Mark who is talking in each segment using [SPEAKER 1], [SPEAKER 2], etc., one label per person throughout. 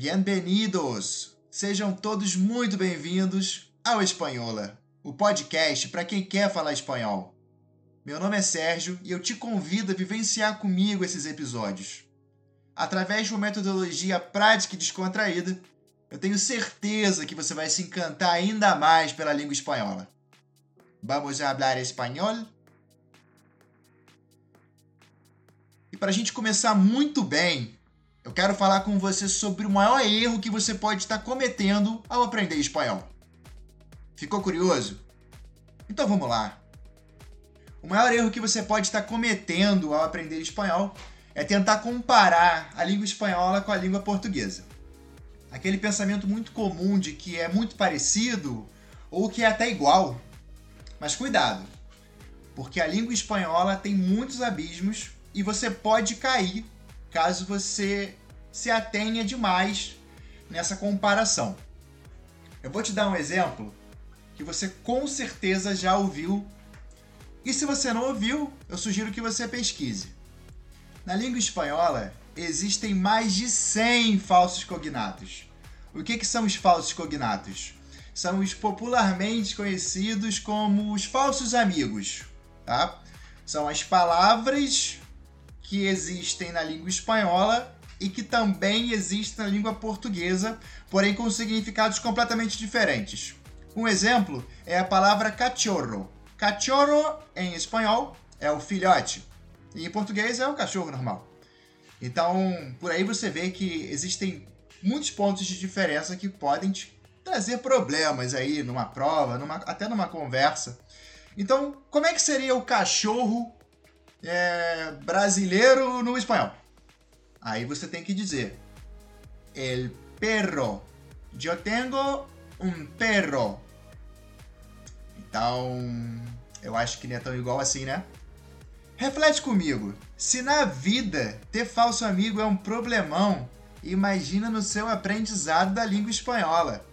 [SPEAKER 1] Bienvenidos! Sejam todos muito bem-vindos ao Espanhola, o podcast para quem quer falar espanhol. Meu nome é Sérgio e eu te convido a vivenciar comigo esses episódios. Através de uma metodologia prática e descontraída, eu tenho certeza que você vai se encantar ainda mais pela língua espanhola. Vamos a hablar espanhol? E para a gente começar muito bem, eu quero falar com você sobre o maior erro que você pode estar cometendo ao aprender espanhol. Ficou curioso? Então vamos lá. O maior erro que você pode estar cometendo ao aprender espanhol é tentar comparar a língua espanhola com a língua portuguesa. Aquele pensamento muito comum de que é muito parecido ou que é até igual. Mas cuidado, porque a língua espanhola tem muitos abismos e você pode cair caso você se atenha demais nessa comparação. Eu vou te dar um exemplo que você com certeza já ouviu. E se você não ouviu, eu sugiro que você pesquise. Na língua espanhola, existem mais de 100 falsos cognatos. O que, que são os falsos cognatos? São os popularmente conhecidos como os falsos amigos. Tá? São as palavras que existem na língua espanhola e que também existem na língua portuguesa, porém com significados completamente diferentes. Um exemplo é a palavra cachorro. Cachorro, em espanhol, é o filhote, e em português é o cachorro normal. Então, por aí você vê que existem muitos pontos de diferença que podem te trazer problemas aí numa prova, numa, até numa conversa. Então, como é que seria o cachorro é, brasileiro no espanhol. Aí você tem que dizer: El perro. Eu tenho um perro. Então, eu acho que não é tão igual assim, né? Reflete comigo. Se na vida ter falso amigo é um problemão, imagina no seu aprendizado da língua espanhola.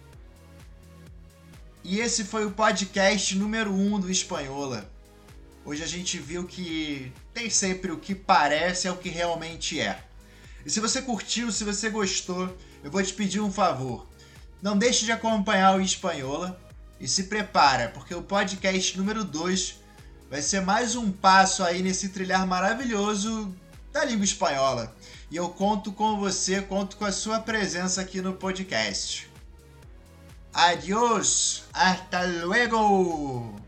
[SPEAKER 1] E esse foi o podcast número 1 um do Espanhola. Hoje a gente viu que tem sempre o que parece é o que realmente é. E se você curtiu, se você gostou, eu vou te pedir um favor. Não deixe de acompanhar o Espanhola e se prepara, porque o podcast número 2 vai ser mais um passo aí nesse trilhar maravilhoso da língua espanhola. E eu conto com você, conto com a sua presença aqui no podcast. Adiós, hasta luego!